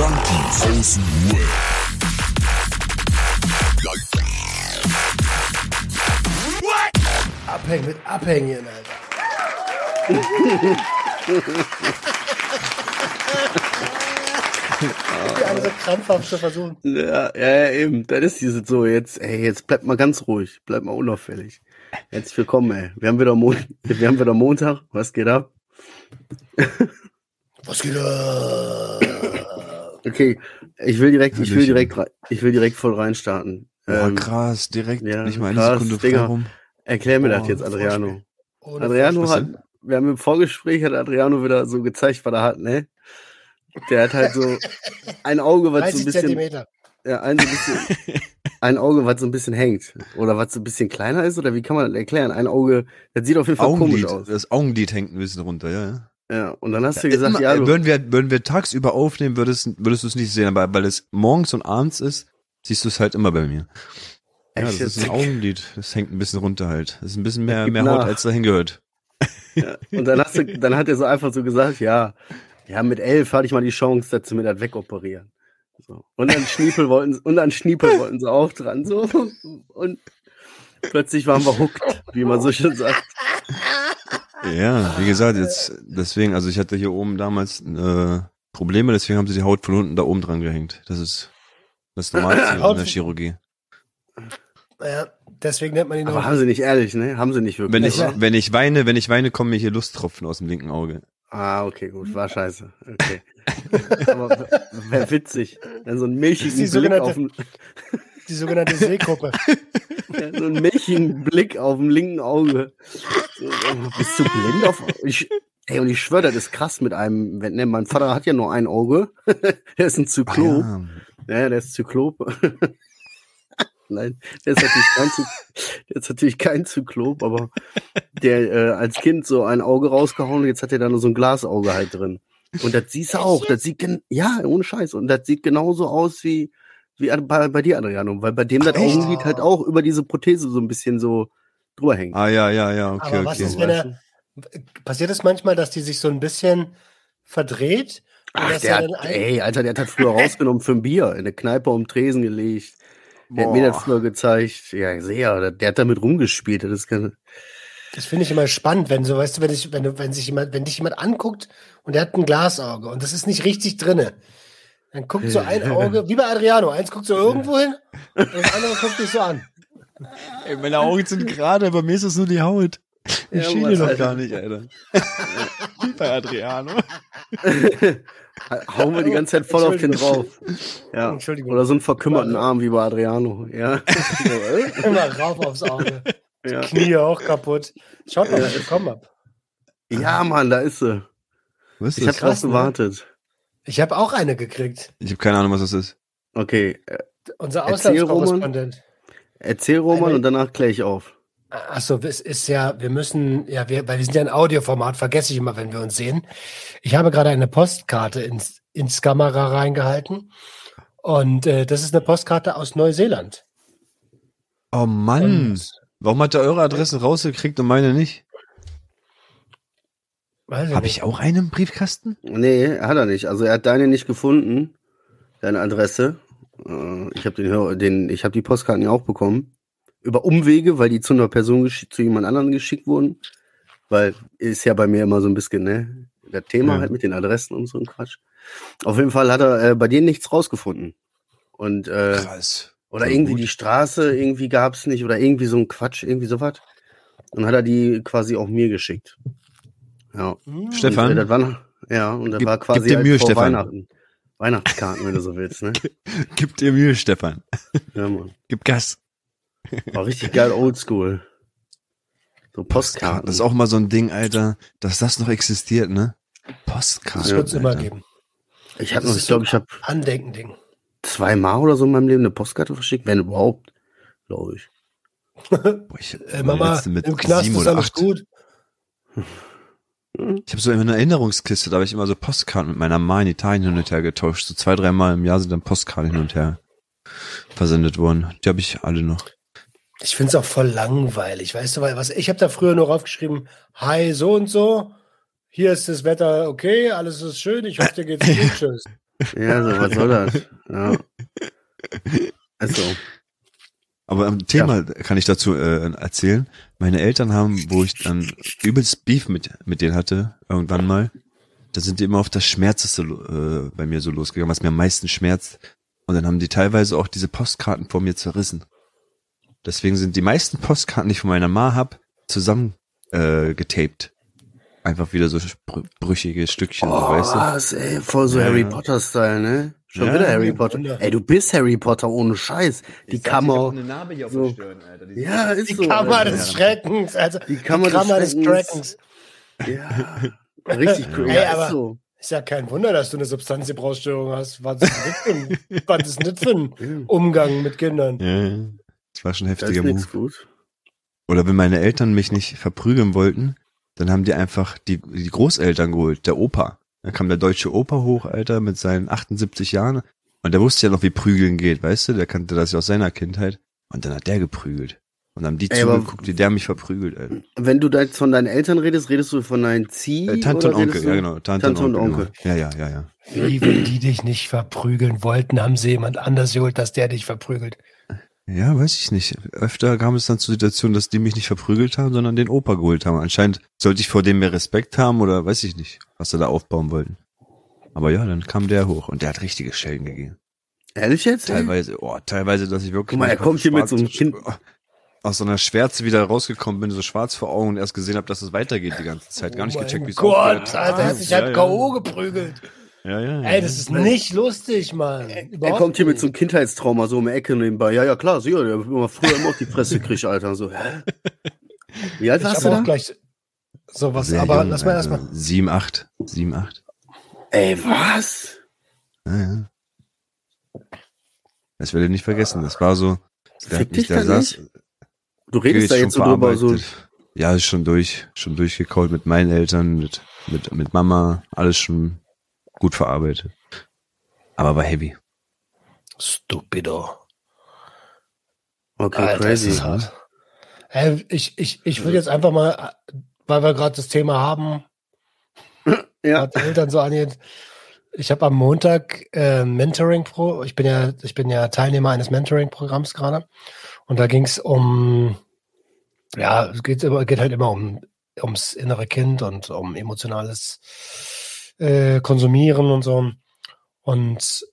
Junkies aus dem Web. Abhängen mit Abhängen, Alter. Die alle so krampfhaft zu versuchen. Ja, ja, ja, eben. Das ist dieses so. Jetzt, ey, jetzt bleibt mal ganz ruhig. Bleibt mal unauffällig. Herzlich willkommen, ey. Wir haben wieder, Mon wir haben wieder Montag. Was geht ab? Was geht ab? Okay, ich will direkt, ich will direkt, ich will direkt voll reinstarten. Boah, Ähm, krass, direkt ja, nicht mal eine krass, Sekunde Digga. frei rum. erklär mir das Boah, jetzt, Adriano. Ohne Adriano Was hat, wir haben im Vorgespräch hat Adriano wieder so gezeigt, was er hat, ne? Der hat halt so ein Auge, was so ein 30 bisschen, Zentimeter. ja, ein, so ein bisschen, ein Auge, was so ein bisschen hängt. Oder was so ein bisschen kleiner ist, oder wie kann man das erklären? Ein Auge, das sieht auf jeden Fall Augenlid, komisch aus. das Augenlid hängt ein bisschen runter, ja. Ja. Ja, und dann hast du gesagt, Immer, ja, du, würden wir, würden wir tagsüber aufnehmen, würdest, würdest du es nicht sehen, aber weil es morgens und abends ist, siehst du es halt immer bei mir. Ja, das ist ein Augenlid, das hängt ein bisschen runter halt. Das ist ein bisschen mehr, mehr Haut, als dahin gehört. Ja, und dann hast du, dann hat er so einfach so gesagt, ja, ja, mit elf hatte ich mal die Chance, dass sie mir das wegoperieren. So. Und an Schniepel wollten, sie- und an Schniepel wollten sie auch dran, so. Und plötzlich waren wir hooked, wie man so schön sagt. Ja, wie gesagt, jetzt, deswegen, also ich hatte hier oben damals, äh, Probleme, deswegen haben sie die Haut von unten da oben dran gehängt. Das ist das Normalste in der Chirurgie. Ja, deswegen nennt man ihn Aber auch. haben sie nicht ehrlich, ne? Haben sie nicht wirklich. Wenn ich, Ja. wenn ich weine, wenn ich weine, kommen mir hier Lusttropfen aus dem linken Auge. Ah, okay, gut, war scheiße. Okay. Aber wäre witzig. Dann so ein milchigen Die Blick auf den, Die sogenannte Seegruppe. so einen milchigen Blick auf dem linken Auge. So, bist du blind auf, ich, ey, und ich schwöre, das ist krass mit einem, wenn, ne, mein Vater hat ja nur ein Auge. der ist ein Zyklop. Ah, Ja, der ist Zyklop. Nein, der ist natürlich kein, Zy der ist natürlich kein Zyklop, aber der äh, als Kind so ein Auge rausgehauen und jetzt hat er da nur so ein Glasauge halt drin. Und das siehst du auch, das sieht ja, ohne Scheiß. Und das sieht genauso aus wie, wie bei, bei dir, Adriano, weil bei dem das? Augenlid halt auch über diese Prothese so ein bisschen so drüber hängt. ah ja, ja, ja, okay, Aber was okay. ist, wenn er. Passiert es manchmal, dass die sich so ein bisschen verdreht? Ach, der er hat, ey, Alter, der hat das früher rausgenommen für ein Bier, in der Kneipe um Tresen gelegt. Der hat mir das früher gezeigt. Ja, sehr. Der, der hat damit rumgespielt. Das Das finde ich immer spannend, wenn so, weißt du, wenn ich, wenn du, wenn sich jemand, wenn dich jemand anguckt und der hat ein Glasauge und das ist nicht richtig drinne. Dann guckt so ein Auge, wie bei Adriano, eins guckt so irgendwo hin und das andere guckt dich so an. Ey, meine Augen sind gerade, aber mir ist es nur die Haut. Ich Ja, schiele Mann, noch gar nicht, Alter. Wie bei Adriano. hauen wir die ganze Zeit voll auf den drauf. Ja. Entschuldigung. Oder so einen verkümmerten Arm wie bei Adriano. Ja. Immer rauf aufs Auge. ja. Knie auch kaputt. Schaut mal, was ich bekommen habe. ja, Mann, da ist sie. Was Ich ist hab das? krass, drauf ne? gewartet. Ich habe auch eine gekriegt. Ich habe keine Ahnung, was das ist. Okay, äh, Unser Erzähl, Roman. Auslandskorrespondent. erzähl Roman Eine- und danach kläre ich auf. Achso, es ist ja, wir müssen, ja, wir, weil wir sind ja ein Audioformat, vergesse ich immer, wenn wir uns sehen. Ich habe gerade eine Postkarte ins, ins Kamera reingehalten. Und äh, das ist eine Postkarte aus Neuseeland. Oh Mann. Und, Warum hat er eure Adressen rausgekriegt und meine nicht? Habe ich auch einen im Briefkasten? Nee, hat er nicht. Also er hat deine nicht gefunden, deine Adresse. Äh, Ich habe den, den, ich habe die Postkarten ja auch bekommen über Umwege, weil die zu einer Person zu jemand anderen geschickt wurden. Weil ist ja bei mir immer so ein bisschen ne das Thema Ja. halt mit den Adressen und so ein Quatsch. Auf jeden Fall hat er äh, bei dir nichts rausgefunden und äh, Krass. oder voll irgendwie gut. die Straße irgendwie gab's nicht oder irgendwie so ein Quatsch irgendwie sowas. Und hat er die quasi auch mir geschickt. Ja. Hm. Stefan? Und, äh, das war, ja, und das Gib- war gib quasi dir halt Mühe, vor Stefan. Weihnachten. Weihnachtskarten, wenn du so willst, ne? Gib dir Mühe, Stefan. Ja, Mann. Gib Gas. War richtig geil oldschool. So Postkarten. Das ist auch mal so ein Ding, Alter, dass das noch existiert, ne? Postkarten. Das wird es immer geben. ich habe noch, ich glaube, ich habe Andenken-Ding. zweimal oder so in meinem Leben eine Postkarte verschickt, wenn überhaupt, glaube ich. Boah, ich, Äh, Mama, im Knast ist alles acht. gut. Ich habe so in einer Erinnerungskiste, da habe ich immer so Postkarten mit meiner Ma in Italien hin und her getauscht. So zwei, dreimal im Jahr sind dann Postkarten hin und her versendet worden. Die habe ich alle noch. Ich finde es auch voll langweilig, weißt du, weil was ich habe da früher nur aufgeschrieben, hi, so und so, hier ist das Wetter okay, alles ist schön, ich hoffe, dir geht's gut, tschüss. Ja, so, was soll das? Ja. Also, Aber am Thema kann ich dazu äh, erzählen. Meine Eltern haben, wo ich dann übelst Beef mit, mit denen hatte, irgendwann mal, da sind die immer auf das Schmerzeste äh, bei mir so losgegangen, was mir am meisten schmerzt. Und dann haben die teilweise auch diese Postkarten vor mir zerrissen. Deswegen sind die meisten Postkarten, die ich von meiner Ma hab, zusammen äh, getaped. Einfach wieder so brüchige Stückchen, so, oh, weißt du? was, ey, voll so Ja, Harry ja. Potter-Style, ne? Schon Ja, wieder Harry Potter. Wunder. Ey, du bist Harry Potter ohne Scheiß. Die Kammer. Stirn. Ja, ist Die so. Kammer Alter. des Schreckens. Also die Kammer Kammer, des des Schreckens. Schreckens. Ja, richtig cool. Ey, Ja, aber- ist so. Ist ja kein Wunder, dass du eine Substanzgebrauchsstörung hast. Was ist das für ein, Umgang mit Kindern? Ja. Das war schon ein Das ist heftiger Move. gut. Oder wenn meine Eltern mich nicht verprügeln wollten, dann haben die einfach die, die Großeltern geholt, der Opa. Dann kam der deutsche Opa hoch, Alter, mit seinen 78 Jahren. Und der wusste ja noch, wie Prügeln geht, weißt du? Der kannte das ja aus seiner Kindheit. Und dann hat der geprügelt. Und dann haben die Ey, zugeguckt, wie der mich verprügelt, Alter. Wenn du da jetzt von deinen Eltern redest, redest du von deinen Zieh? Äh, Tante und Onkel, ja genau. Tante, Tante und und Onkel. Onkel. Genau. Ja, ja, ja, ja. Wie, wenn die dich nicht verprügeln wollten, haben sie jemand anders geholt, dass der dich verprügelt. Ja, weiß ich nicht. Öfter kam es dann zur Situation, dass die mich nicht verprügelt haben, sondern den Opa geholt haben. Anscheinend sollte ich vor dem mehr Respekt haben oder weiß ich nicht, was sie da aufbauen wollten. Aber ja, dann kam der hoch und der hat richtige Schellen gegeben. Ehrlich jetzt? Teilweise, oh, teilweise, dass ich wirklich Guck mal, er kommt hier mit so einem Kind- aus so einer Schwärze wieder rausgekommen bin, so schwarz vor Augen und erst gesehen habe, dass es weitergeht die ganze Zeit. Gar nicht oh gecheckt, wie es Gott, aufgehört Alter, er hat sich Ja, halt ja. K.O. geprügelt. Ja, ja. Ey, das ist nicht lustig, Mann. Er kommt hier mit nicht. so einem Kindheitstrauma so um die Ecke nebenbei. Ja, ja, klar, sicher, der hat immer früher immer auf die Fresse gekriegt, Alter. So, hä? Wie alt Ich warst du da? gleich sowas, Sehr aber jung, lass mal erstmal. Sieben, acht. Sieben, acht. Ey, was? Ja, ja. Das werde ich nicht vergessen. Das war so. Fick dich da saß, nicht? Du redest da jetzt so drüber, so. Ja, ist schon durch, schon durchgekaut mit meinen Eltern, mit, mit, mit Mama, alles schon gut verarbeitet. Aber war heavy. Stupido. Okay, Alter, das crazy. ist hart. Ey, ich, ich, ich will jetzt einfach mal, weil wir gerade das Thema haben, Ja, was die Eltern so angeht. Ich habe am Montag äh, Mentoring Pro. Ich bin ja, ich bin ja Teilnehmer eines Mentoring-Programms gerade. Und da ging es um, ja, es geht, immer, geht halt immer um ums innere Kind und um emotionales äh, Konsumieren und so. Und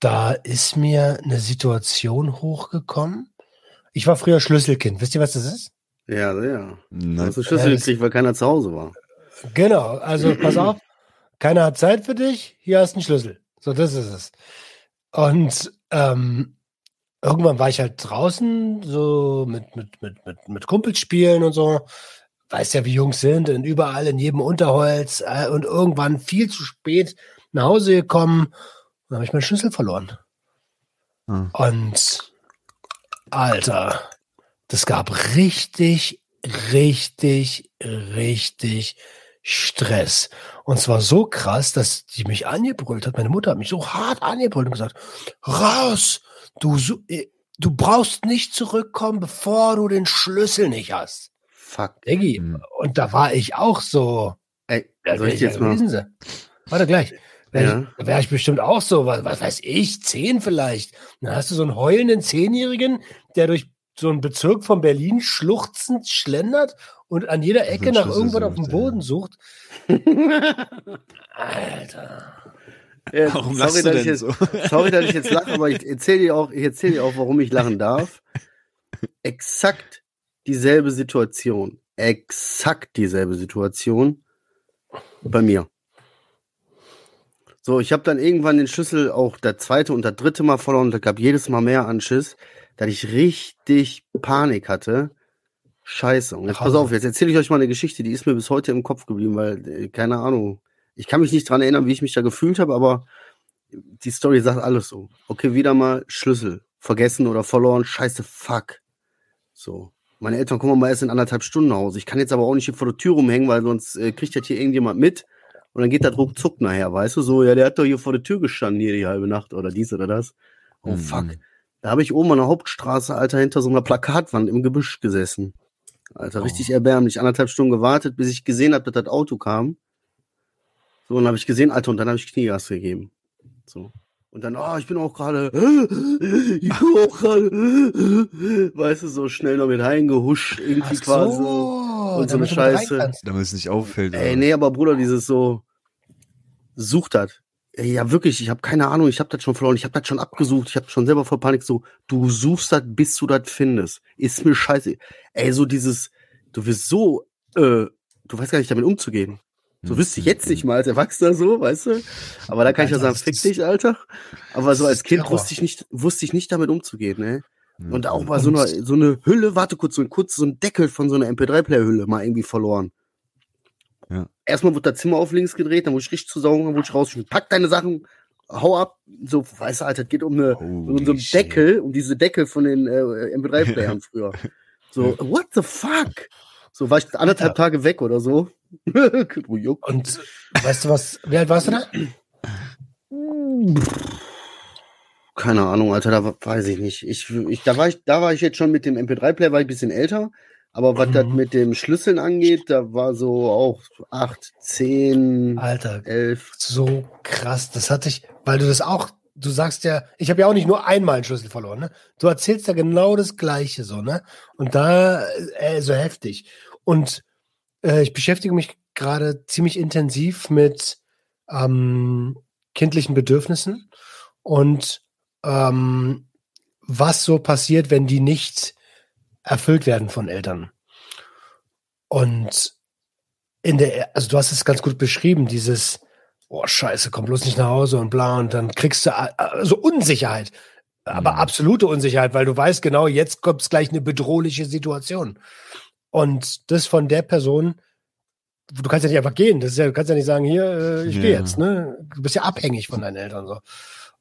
da ist mir eine Situation hochgekommen. Ich war früher Schlüsselkind. Wisst ihr, was das ist? ja, ja. Du Nein. hast einen Schlüssel gekriegt, weil keiner zu Hause war. Genau, also pass auf, keiner hat Zeit für dich, hier hast du einen Schlüssel. So, das ist es. Und ähm, irgendwann war ich halt draußen, so mit, mit, mit, mit, mit Kumpels spielen und so. Weiß ja, wie Jungs sind, und überall in jedem Unterholz äh, und irgendwann viel zu spät nach Hause gekommen. Und dann habe ich meinen Schlüssel verloren. Ah. Und Alter, das gab richtig, richtig, richtig Stress. Und zwar so krass, dass die mich angebrüllt hat. Meine Mutter hat mich so hart angebrüllt und gesagt, raus, du, äh, du brauchst nicht zurückkommen, bevor du den Schlüssel nicht hast. Fuck. Diggi. Hm. Und da war ich auch so, Ey, ja, soll ich wär jetzt mal. Warte gleich. Wär Ja. ich, da wäre ich bestimmt auch so, was, was weiß ich, zehn vielleicht. Dann hast du so einen heulenden Zehnjährigen, der durch so einen Bezirk von Berlin schluchzend schlendert und an jeder Ecke nach irgendwas auf dem Boden ja. sucht. Alter. Ja, Warum sorry, lachst du dass denn ich jetzt, so? Sorry, dass ich jetzt lache, aber ich erzähle dir auch, ich erzähle dir auch, warum ich lachen darf. Exakt dieselbe Situation. Exakt dieselbe Situation bei mir. So, ich habe dann irgendwann den Schlüssel auch das zweite und das dritte Mal verloren und da gab jedes Mal mehr Anschiss, dass ich richtig Panik hatte. Scheiße. Und jetzt pass auf, jetzt erzähle ich euch mal eine Geschichte, die ist mir bis heute im Kopf geblieben, weil, äh, keine Ahnung, ich kann mich nicht dran erinnern, wie ich mich da gefühlt habe, aber die Story sagt alles so. Okay, wieder mal Schlüssel. Vergessen oder verloren. Scheiße, fuck. So. Meine Eltern kommen mal erst in anderthalb Stunden nach Hause. Ich kann jetzt aber auch nicht hier vor der Tür rumhängen, weil sonst äh, kriegt das hier irgendjemand mit. Und dann geht das ruckzuck nachher, weißt du? So, ja, der hat doch hier vor der Tür gestanden, hier die halbe Nacht oder dies oder das. Oh, Mhm. fuck. Da habe ich oben an der Hauptstraße, Alter, hinter so einer Plakatwand im Gebüsch gesessen. Alter, Oh. richtig erbärmlich. Anderthalb Stunden gewartet, bis ich gesehen habe, dass das Auto kam. So, und dann habe ich gesehen, Alter, und dann habe ich Kniegas gegeben. So. Und dann, ah, ich bin auch gerade, ich bin auch gerade, weißt du, so schnell noch mit reingehuscht, irgendwie Ach quasi. so, und so eine Scheiße. Damit es nicht auffällt. Ey, nee, aber Bruder, dieses so, sucht das. Ja, wirklich, ich habe keine Ahnung, ich habe das schon verloren, ich habe das schon abgesucht, ich habe schon selber vor Panik so, du suchst das, bis du das findest. Ist mir scheiße. Ey, so dieses, du wirst so, äh, du weißt gar nicht damit umzugehen. So wüsste ich jetzt nicht mal als Erwachsener so, weißt du? Aber da kann ich ja sagen, fick dich, Alter. Aber so als Kind wusste ich nicht, wusste ich nicht damit umzugehen, ne? Und auch mal so eine, so eine Hülle, warte kurz, so ein kurz, so ein Deckel von so einer MP3-Player-Hülle mal irgendwie verloren. Ja. Erstmal wurde das Zimmer auf links gedreht, dann wurde ich richtig zu saugen, dann wurde ich raus, pack deine Sachen, hau ab. So, weißt du, Alter, es geht um eine, um so einen. Deckel, um diese Deckel von den äh, MP3-Playern früher. So, what the fuck? So war ich anderthalb Ja. Tage weg oder so. Oh. Und weißt du was, wie alt warst du da? Keine Ahnung, Alter, da weiß ich nicht. Ich, ich, da, war ich, da war ich jetzt schon mit dem MP3-Player, war ich ein bisschen älter. Aber was Mhm. das mit dem Schlüsseln angeht, da war so auch acht, zehn, Alter, elf. so krass. Das hatte ich, weil du das auch, du sagst ja, ich habe ja auch nicht nur einmal einen Schlüssel verloren, ne? Du erzählst ja genau das Gleiche so, ne? Und da äh, so heftig. Und äh, ich beschäftige mich gerade ziemlich intensiv mit ähm, kindlichen Bedürfnissen und ähm, was so passiert, wenn die nicht erfüllt werden von Eltern. Und in der, also du hast es ganz gut beschrieben, dieses, oh Scheiße, komm bloß nicht nach Hause und bla, und dann kriegst du äh, äh, so Unsicherheit. Aber Mhm. absolute Unsicherheit, weil du weißt genau, jetzt kommt gleich eine bedrohliche Situation. Und das von der Person, du kannst ja nicht einfach gehen. Das ist ja, du kannst ja nicht sagen, hier, äh, ich gehe Ja. jetzt, ne? Du bist ja abhängig von deinen Eltern so.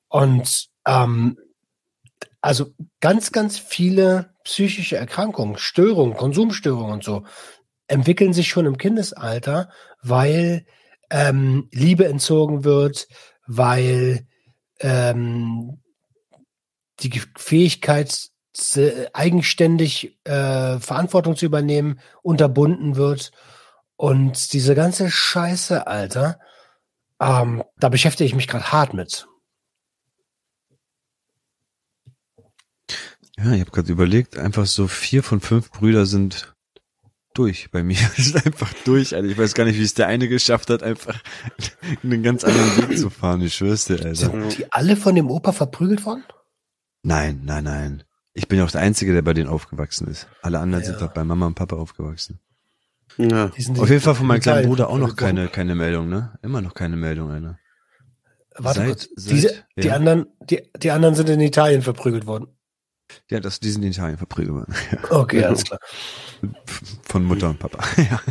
Und ähm, also ganz, ganz viele psychische Erkrankungen, Störungen, Konsumstörungen und so entwickeln sich schon im Kindesalter, weil ähm, Liebe entzogen wird, weil ähm, die Fähigkeit, eigenständig äh, Verantwortung zu übernehmen, unterbunden wird. Und diese ganze Scheiße, Alter, ähm, da beschäftige ich mich gerade hart mit. Ja, ich habe gerade überlegt, einfach so vier von fünf Brüder sind durch bei mir. sind einfach durch, Alter. Ich weiß gar nicht, wie es der eine geschafft hat, einfach einen ganz anderen Weg zu fahren. Ich schwör's dir, Alter. Sind die alle von dem Opa verprügelt worden? Nein, nein, nein. Ich bin ja auch der Einzige, der bei denen aufgewachsen ist. Alle anderen Ja. sind doch bei Mama und Papa aufgewachsen. Ja. Die sind Auf jeden Fall von meinem kleinen Bruder auch noch keine, keine Meldung, ne? Immer noch keine Meldung, einer. Warte Seit- kurz. seit- Diese, die, ja. anderen, die, die anderen sind in Italien verprügelt worden. Ja, das, die sind in Italien verprügelt worden. Okay, alles klar. Von Mutter und Papa. ja.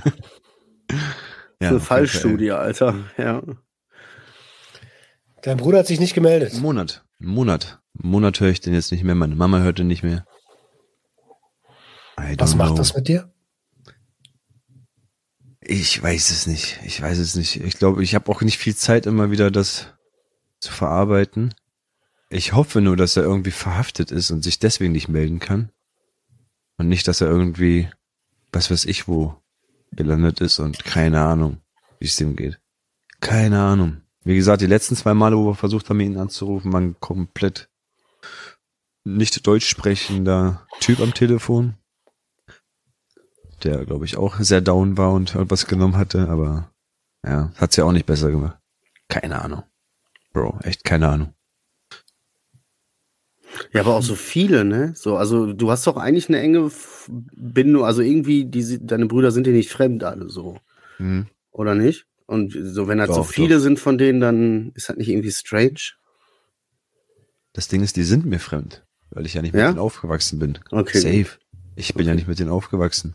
Ja, eine Fall, Fallstudie, Alter. Ja. Dein Bruder hat sich nicht gemeldet. Monat. Ein Monat. Monat höre ich den jetzt nicht mehr. Meine Mama hört den nicht mehr. Was macht know. das mit dir? Ich weiß es nicht. Ich weiß es nicht. Ich glaube, ich habe auch nicht viel Zeit, immer wieder das zu verarbeiten. Ich hoffe nur, dass er irgendwie verhaftet ist und sich deswegen nicht melden kann. Und nicht, dass er irgendwie, was weiß ich wo, gelandet ist und keine Ahnung, wie es dem geht. Keine Ahnung. Wie gesagt, die letzten zwei Male, wo wir versucht haben, ihn anzurufen, waren komplett nicht deutsch sprechender Typ am Telefon der, glaube ich, auch sehr down war und was genommen hatte, aber ja, hat's ja auch nicht besser gemacht. Keine Ahnung. Bro, echt keine Ahnung. Ja, aber auch so viele, ne? So, also du hast doch eigentlich eine enge Bindung, also irgendwie, die, deine Brüder sind dir nicht fremd alle so, Mhm. oder nicht? Und so, wenn halt so Doch, viele sind von denen, dann ist das nicht irgendwie strange. Das Ding ist, die sind mir fremd, weil ich ja nicht mit Ja? denen aufgewachsen bin. Okay. Safe. Ich bin ja nicht mit denen aufgewachsen.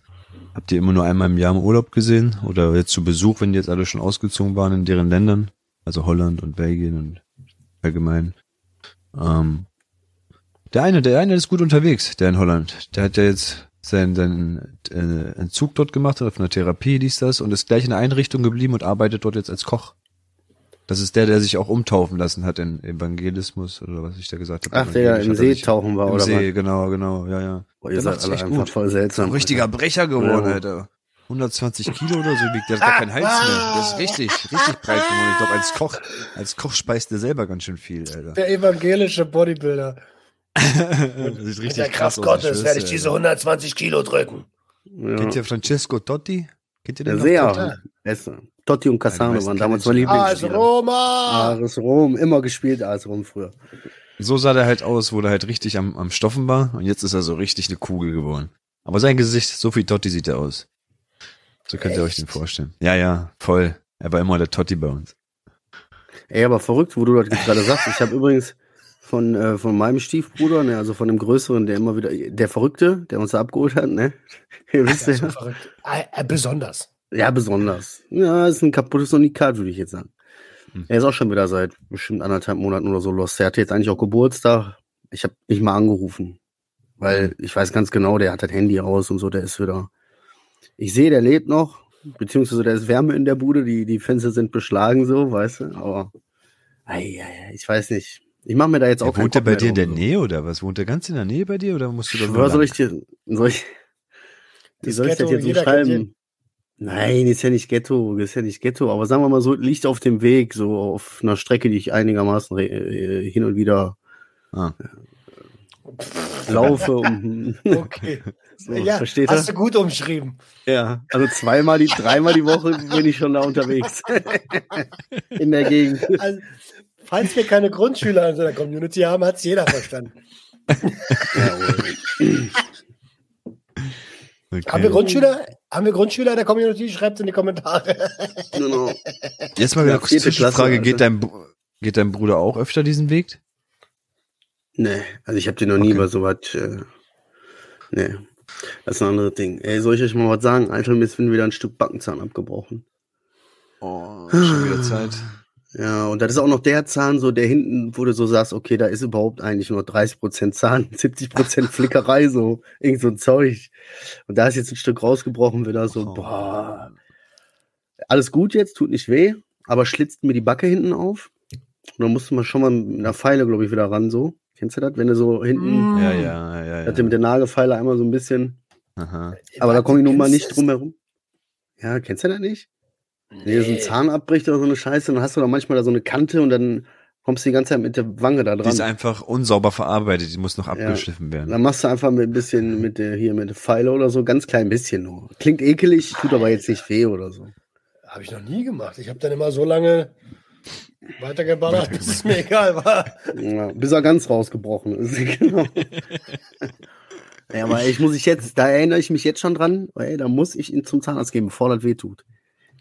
Habt ihr immer nur einmal im Jahr im Urlaub gesehen? Oder jetzt zu Besuch, wenn die jetzt alle schon ausgezogen waren in deren Ländern? Also Holland und Belgien und allgemein. Ähm, der eine, der eine ist gut unterwegs, der in Holland. Der hat ja jetzt seinen, seinen äh, Entzug dort gemacht, hat auf einer Therapie, dies, das, und ist gleich in der Einrichtung geblieben und arbeitet dort jetzt als Koch. Das ist der, der sich auch umtaufen lassen hat in Evangelismus oder was ich da gesagt habe. Ach, der im Evangelisch hat er See tauchen war, Im oder See, was? genau, genau, ja, ja. Boah, ihr Der seid alle echt einfach gut. voll seltsam. Ein richtiger Alter. Brecher geworden, Ja. Alter. 120 Kilo oder so wiegt. Der hat gar keinen Hals mehr. Der ist richtig, richtig breit geworden. Ich glaube, als Koch, als Koch speist der selber ganz schön viel, Alter. Der evangelische Bodybuilder. Das sieht Mit richtig der krass Kraft aus. Gottes werde ich diese Alter. 120 Kilo drücken. Kennt ihr Francesco Totti? Kennt ihr Ja, den noch? sehr. Essen. Totti und Cassano meisten waren damals meine schon. AS Lieblingsspieler. Roma! AS Rom, immer gespielt AS Rom früher. So sah der halt aus, wo der halt richtig am, am Stoffen war und jetzt ist er so richtig eine Kugel geworden. Aber sein Gesicht, so wie Totti sieht er aus. So könnt ihr euch den vorstellen. Ja, ja, voll. Er war immer der Totti bei uns. Ey, aber verrückt, wo du das gerade sagst. Ich habe übrigens von, äh, von meinem Stiefbruder, ne, also von dem Größeren, der immer wieder, der Verrückte, der uns da abgeholt hat, ne? Ihr wisst Ja, ja. so verrückt. Äh, äh, besonders. Ja, besonders. Ja, ist ein kaputtes Unikat, würde ich jetzt sagen. Hm. Er ist auch schon wieder seit bestimmt anderthalb Monaten oder so los. Der hatte jetzt eigentlich auch Geburtstag. Ich habe nicht mal angerufen, weil ich weiß ganz genau, der hat das Handy aus und so, der ist wieder. Ich sehe, der lebt noch, beziehungsweise der ist Wärme in der Bude, die, die Fenster sind beschlagen, so, weißt du, aber ei, ei, ei, ich weiß nicht. Ich mache mir da jetzt auch Ja, wohnt er bei dir in der. Nähe oder was? Wohnt er ganz in der Nähe bei dir oder musst du da soll ich dir, soll ich, wie Das soll ich das jetzt umschreiben? Nein, ist ja nicht Ghetto, ist ja nicht Ghetto, aber sagen wir mal so, liegt auf dem Weg, so auf einer Strecke, die ich einigermaßen äh, hin und wieder Ah. laufe. Und, Okay. so, ja, versteht hast ihr? du gut umschrieben. Ja, also zweimal die, dreimal die Woche bin ich schon da unterwegs. In der Gegend. Also, falls wir keine Grundschüler in unserer Community haben, hat es jeder verstanden. Okay. Haben wir Grundschüler? Haben wir Grundschüler in der Community? Schreibt in die Kommentare. Genau. Jetzt mal wieder Ja, kurz Zwischenfrage. Geht, Alter. dein, geht dein Bruder auch öfter diesen Weg? Nee, also ich habe den noch nie Okay. über so was. Äh, nee, das ist ein anderes Ding. Ey, soll ich euch mal was sagen? Alter, mir ist wieder ein Stück Backenzahn abgebrochen. Oh, schon wieder Zeit. Ja, und das ist auch noch der Zahn, so der hinten, wo du so sagst, okay, da ist überhaupt eigentlich nur 30% Zahn, 70% Flickerei, so, irgend so ein Zeug. Und da ist jetzt ein Stück rausgebrochen, wieder so, Oh. boah. Alles gut jetzt, tut nicht weh, aber schlitzt mir die Backe hinten auf. Und dann musste man schon mal mit einer Feile, glaube ich, wieder ran, so. Kennst du das? Wenn du so hinten, Ja, ja, ja, hat der mit ja. der Nagelfeile einmal so ein bisschen, Aha. aber da komme ich nun mal nicht drum herum. Ja, kennst du das nicht? Wenn dir so ein Zahn abbricht oder so eine Scheiße, dann hast du da manchmal da so eine Kante und dann kommst du die ganze Zeit mit der Wange da Die ist dran. einfach unsauber verarbeitet, die muss noch abgeschliffen werden. Dann machst du einfach mit ein bisschen mit der hier mit der Pfeile oder so, ganz klein bisschen nur. Klingt ekelig, tut aber jetzt nicht weh oder so. Habe ich noch nie gemacht. Ich habe dann immer so lange weitergeballert, bis es mir egal war. Ja, bis er ganz rausgebrochen ist. genau. ja, aber ich muss ich jetzt, da erinnere ich mich jetzt schon dran, ey, da muss ich ihn zum Zahnarzt gehen, bevor das weh tut.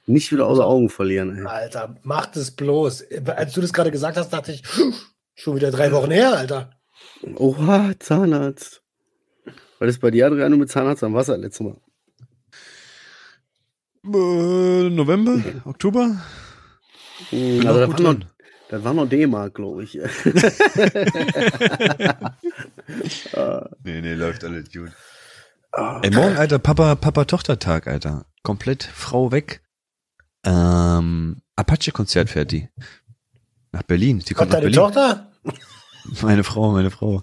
Nicht wieder außer Augen verlieren, ey. Alter, macht es bloß. Als du das gerade gesagt hast, dachte ich, schon wieder drei Wochen her, Alter. Oha, Zahnarzt. Was ist bei dir, Adriano, mit Zahnarzt am Wasser letztes Mal? Äh, November? Oktober? Hm, Bin also das gut war, noch, das war noch D-Mark, glaube ich. Nee, nee, läuft alles gut. Ah, Ey, morgen, Alter, Papa, Papa-Tochter-Tag, Alter. Komplett Frau weg. Ähm, Apache-Konzert fährt die. Nach Berlin. Die kommt deine Berlin. Tochter? Meine Frau, meine Frau.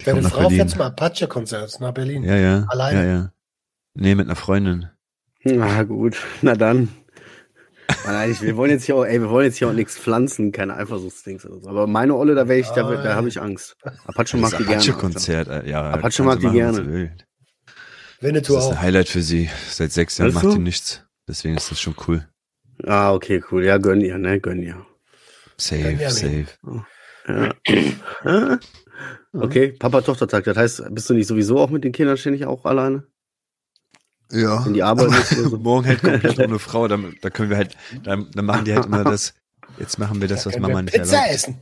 Die Deine Frau Berlin. fährt zum Apache-Konzert nach Berlin. Ja, ja. Alleine? Ja, ja. Nee, mit einer Freundin. Na gut, na dann. Nein, wir wollen jetzt hier auch, ey, wir wollen jetzt hier auch nichts pflanzen, keine Eifersuchtsdings oder so. Aber meine Olle, da wäre ich, da, da habe ich Angst. Apache mag die gerne. Apache-Konzert, äh, ja. Apache sie mag die gerne. Das ist ein Highlight für sie. Seit sechs Jahren Weißt macht sie nichts. Deswegen ist das schon cool. Ah, okay, cool. Ja, gönn ihr, ne, gönn ihr. Safe, Benjamin. safe. Ja. Ah. okay, Papa-Tochter-Tag. Das heißt, bist du nicht sowieso auch mit den Kindern ständig auch alleine? Ja. Wenn die Arbeit ist oder so? Morgen halt komplett ohne Frau, dann, da können wir halt, dann, dann machen die halt immer das, jetzt machen wir das, was Können Mama wir nicht Pizza erlaubt. essen.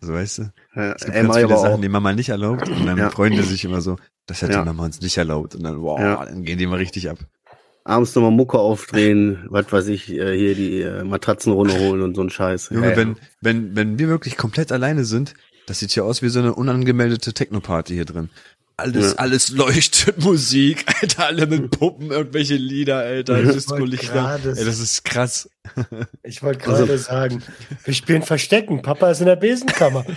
So weißt du? Ja, Es gibt ey, ganz viele Sachen, auch. die Mama nicht erlaubt und dann Ja. freuen die sich immer so, das hat Ja. die Mama uns nicht erlaubt und dann, wow, Ja. dann gehen die immer richtig ab. Abends nochmal Mucke aufdrehen, was weiß ich, äh, hier die äh, Matratzen runterholen und so ein Scheiß. Junge, Ja, ja. wenn, wenn, wenn wir wirklich komplett alleine sind, das sieht ja aus wie so eine unangemeldete Techno-Party hier drin. Alles, Ja. alles leuchtet, Musik, Alter, alle mit Puppen, irgendwelche Lieder, Alter, Disco-Lichter. Ey, das ist krass. Ich wollte Also- gerade sagen, wir spielen Verstecken. Papa ist in der Besenkammer.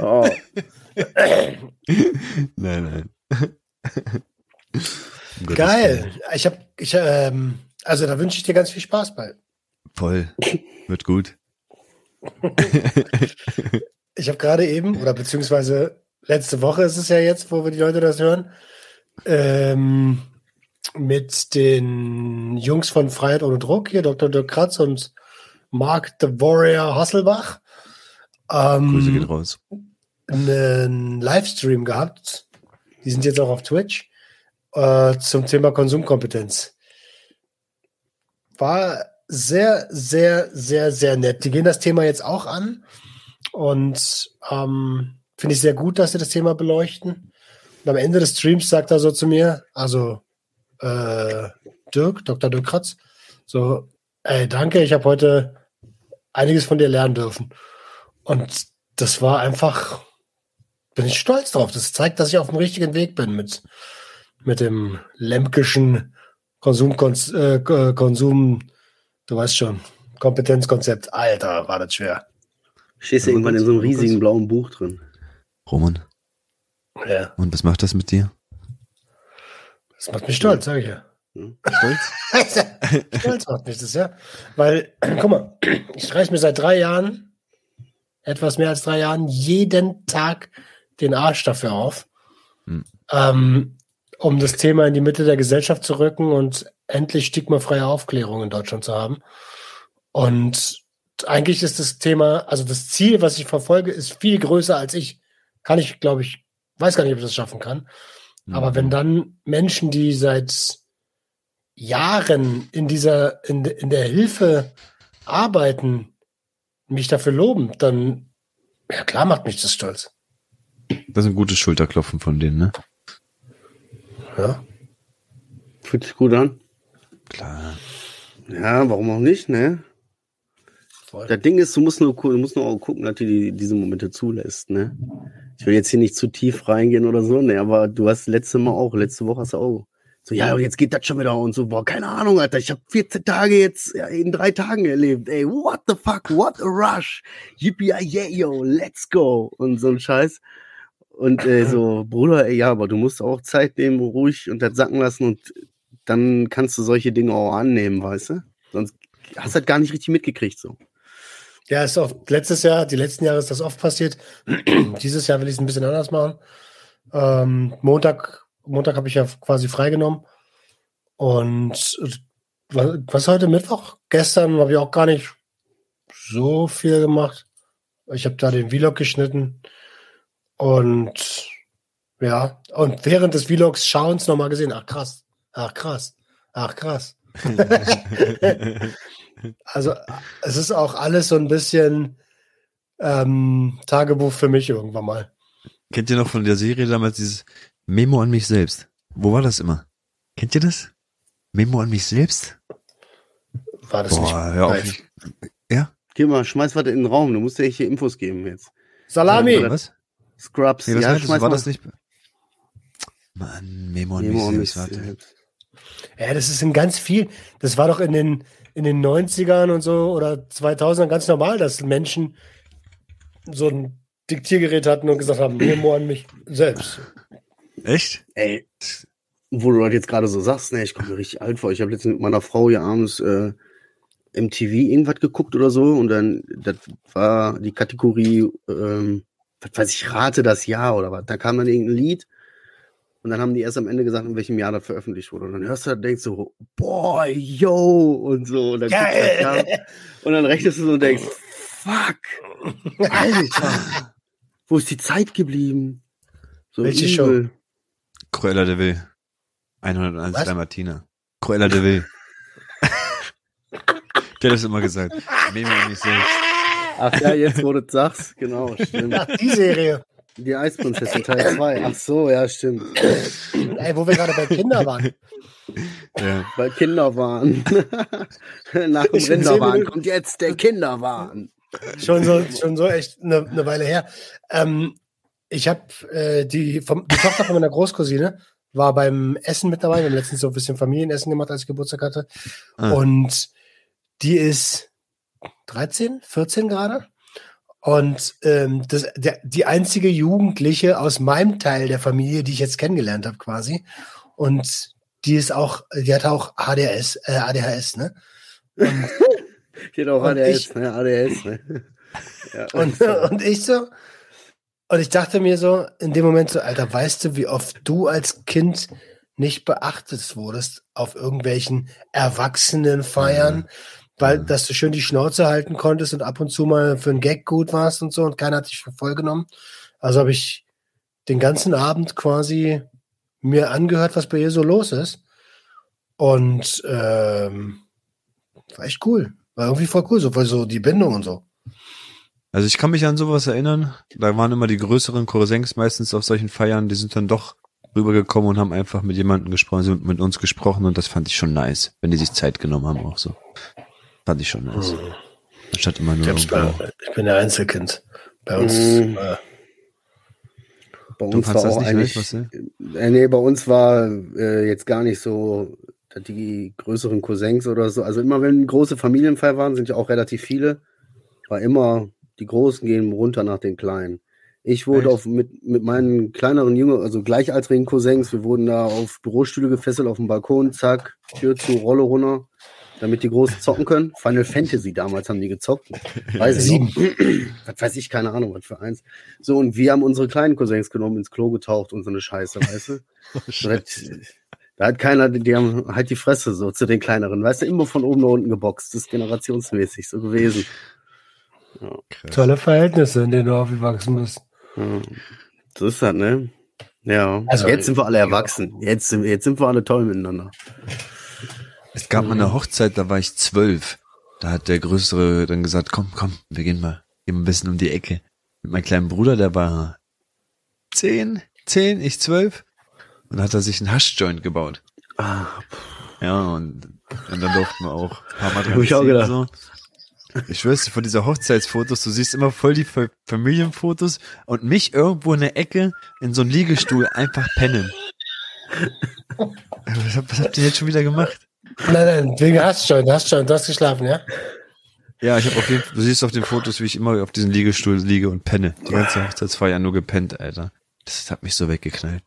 Oh, Nein, nein. Um Willen. Geil. Ich habe, ich, ähm, also da wünsche ich dir ganz viel Spaß bei. Voll. Wird gut. Ich habe gerade eben, oder beziehungsweise letzte Woche ist es ja jetzt, wo wir die Leute das hören, ähm, mit den Jungs von Freiheit ohne Druck, hier Dr. Dirk Kratz und Mark the Warrior Hasselbach, Grüße gehen ähm, raus. einen Livestream gehabt. Die sind jetzt auch auf Twitch äh, zum Thema Konsumkompetenz. War sehr, sehr, sehr, sehr nett. Die gehen das Thema jetzt auch an und ähm, finde ich sehr gut, dass sie das Thema beleuchten. Und am Ende des Streams sagt er so zu mir, also äh, Dirk, Dr. Dirk Kratz, so, ey, danke, ich habe heute einiges von dir lernen dürfen. Und das war einfach, bin ich stolz drauf. Das zeigt, dass ich auf dem richtigen Weg bin mit, mit dem lemkischen Konsum, äh, Konsum, du weißt schon, Kompetenzkonzept. Alter, war das schwer. Stehst du Ja, irgendwann in so einem riesigen blauen Buch drin. Roman, Ja, und was macht das mit dir? das macht mich stolz, sag ich ja. Stolz? stolz macht mich das, ja. Weil, guck mal, ich streiche mir seit drei Jahren, etwas mehr als drei Jahren, jeden Tag den Arsch dafür auf, Hm. ähm, um das Thema in die Mitte der Gesellschaft zu rücken und endlich stigmafreie Aufklärung in Deutschland zu haben. Und eigentlich ist das Thema, also das Ziel, was ich verfolge, ist viel größer als ich. Kann ich, glaube ich, weiß gar nicht, ob ich das schaffen kann. Aber wenn dann Menschen, die seit Jahren in dieser, in, in der Hilfe arbeiten, mich dafür loben, dann, ja klar macht mich das stolz. Das ist ein gutes Schulterklopfen von denen, ne? Ja. Fühlt sich gut an. Klar. Ja, warum auch nicht, ne? Voll. Das Ding ist, du musst nur, du musst nur auch gucken, dass du die, diese Momente zulässt, ne? Ich will jetzt hier nicht zu tief reingehen oder so, ne? Aber du hast letzte Mal auch, letzte Woche hast du auch so, ja, jetzt geht das schon wieder und so, boah, keine Ahnung, Alter, ich habe 14 Tage jetzt ja, in drei Tagen erlebt, ey, what the fuck, what a rush, yippee yeah, yo, let's go und so ein Scheiß. Und äh, so, Bruder, ey, ja, aber du musst auch Zeit nehmen, ruhig und das sacken lassen und dann kannst du solche Dinge auch annehmen, weißt du? Sonst hast du das gar nicht richtig mitgekriegt, so. Ja, ist oft, letztes Jahr, die letzten Jahre ist das oft passiert. Dieses Jahr will ich es ein bisschen anders machen. Ähm, Montag, Montag habe ich ja quasi freigenommen. Und was was heute Mittwoch? Gestern habe ich auch gar nicht so viel gemacht. Ich habe da den Vlog geschnitten. Und ja, und während des Vlogs schauens nochmal gesehen, ach krass, ach krass, ach krass. Also es ist auch alles so ein bisschen ähm, Tagebuch für mich irgendwann mal. Kennt ihr noch von der Serie damals dieses Memo an mich selbst? Wo war das immer? Kennt ihr das? Memo an mich selbst? War das Boah, nicht? hör auf. live? Ja? Geh mal, schmeiß was in den Raum. Du musst ja hier Infos geben jetzt. Salami! Oder- Was? Scrubs. Nee, was ja, schmeiß war mal. das nicht? Mann, Memo an Memo mich selbst. Warte. selbst. Ja, das ist in ganz viel. Das war doch in den, in den 90ern und so oder 2000ern ganz normal, dass Menschen so ein Diktiergerät hatten und gesagt haben, Memo an mich selbst. Echt? Ey, wo du das jetzt gerade so sagst, ne, ich komme mir richtig alt vor. Ich habe letztens mit meiner Frau hier abends äh, MTV irgendwas geguckt oder so und dann, das war die Kategorie, ähm, was weiß ich, rate das Jahr oder was. Da kam dann irgendein Lied und dann haben die erst am Ende gesagt, in welchem Jahr das veröffentlicht wurde. Und dann hörst du, das, denkst du, boah, yo, und so. Und dann, Geil! und dann rechnest du so und denkst, fuck, Alter, wo ist die Zeit geblieben? So Welche übel. Cruella de Vil. 101 Was? Dalmatiner. Cruella de Vil. Der hat das immer gesagt. Memo an mich selbst. Ach ja, jetzt wo du das sagst, genau, stimmt. Ach, die Serie. Die Eisprinzessin Teil 2. Ach so, ja, stimmt. Ey, wo wir gerade bei Kindern waren. Ja. Weil Kinder waren. Nach dem Rinderwahn kommt jetzt der Kinderwahn. Schon so, schon so echt eine, eine Weile her. Ähm, ich habe äh, die, vom, die Tochter von meiner Großcousine war beim Essen mit dabei. Wir haben letztens so ein bisschen Familienessen gemacht, als ich Geburtstag hatte. Ah. Und die ist 13, 14 gerade. Und ähm, das, der, die einzige Jugendliche aus meinem Teil der Familie, die ich jetzt kennengelernt habe, quasi. Und die ist auch, die hat auch ADHS, äh, ADHS, ne? Und, Geht auch Und ADS, ich- ne? ADS, ne? Ja, und, und ich so, und ich dachte mir so, in dem Moment so, Alter, weißt du, wie oft du als Kind nicht beachtet wurdest auf irgendwelchen Erwachsenenfeiern, weil, Ja. dass du schön die Schnauze halten konntest und ab und zu mal für einen Gag gut warst und so und keiner hat dich für voll genommen. Also habe ich den ganzen Abend quasi mir angehört, was bei ihr so los ist. Und ähm, war echt cool. War irgendwie voll cool, so voll so die Bindung und so. Also ich kann mich an sowas erinnern. Da waren immer die größeren Cousins meistens auf solchen Feiern, die sind dann doch rübergekommen und haben einfach mit jemandem gesprochen, sind mit uns gesprochen und das fand ich schon nice, wenn die sich Zeit genommen haben auch so. Fand ich schon nice. Anstatt immer nur Ich, bei, ich bin der Einzelkind. Bei uns. Mm. Äh, Bei Du uns war das auch nicht eigentlich, Marcel? äh, nee, bei uns war äh, jetzt gar nicht so die größeren Cousins oder so. Also immer wenn große Familienfeier waren, sind ja auch relativ viele, war immer die Großen gehen runter nach den Kleinen. Ich wurde Echt? auf, mit, mit meinen kleineren Jünger, also gleichaltrigen Cousins, wir wurden da auf Bürostühle gefesselt auf dem Balkon, zack, Tür zu, Rolle runter, damit die Großen zocken können. Final Fantasy damals haben die gezockt. Weiß ich Sieben. Was weiß ich, keine Ahnung, was für eins. So, und wir haben unsere kleinen Cousins genommen, ins Klo getaucht und so eine Scheiße, weißt du? So, das, da hat keiner, die haben halt die Fresse so zu den kleineren, weißt du, immer von oben nach unten geboxt. Das ist generationsmäßig so gewesen. tolle Verhältnisse, in denen du aufgewachsen bist. Ja. So ist das, ne? Ja. Also, jetzt sind wir alle ja. erwachsen. Jetzt sind, jetzt sind wir alle toll miteinander. Es gab mal eine Hochzeit, da war ich zwölf. Da hat der Größere dann gesagt, komm, komm, wir gehen mal, gehen mal ein bisschen um die Ecke. Mit meinem kleinen Bruder, der war zehn, zehn, ich zwölf. Und da hat er sich einen Haschjoint gebaut. Ah, Ja, und, und dann durften wir auch ein paar Mal dran ich auch gedacht. So. Ich schwör's dir, von dieser Hochzeitsfotos, du siehst immer voll die Fa- Familienfotos und mich irgendwo in der Ecke in so einem Liegestuhl einfach pennen. Hab- was habt ihr jetzt schon wieder gemacht? Nein, nein, wegen hast schon, hast schon, du hast geschlafen, ja? Ja, ich habe auf jeden Fall, du siehst auf den Fotos, wie ich immer auf diesem Liegestuhl liege und penne. Die ganze Hochzeitsfeier nur gepennt, Alter. Das hat mich so weggeknallt.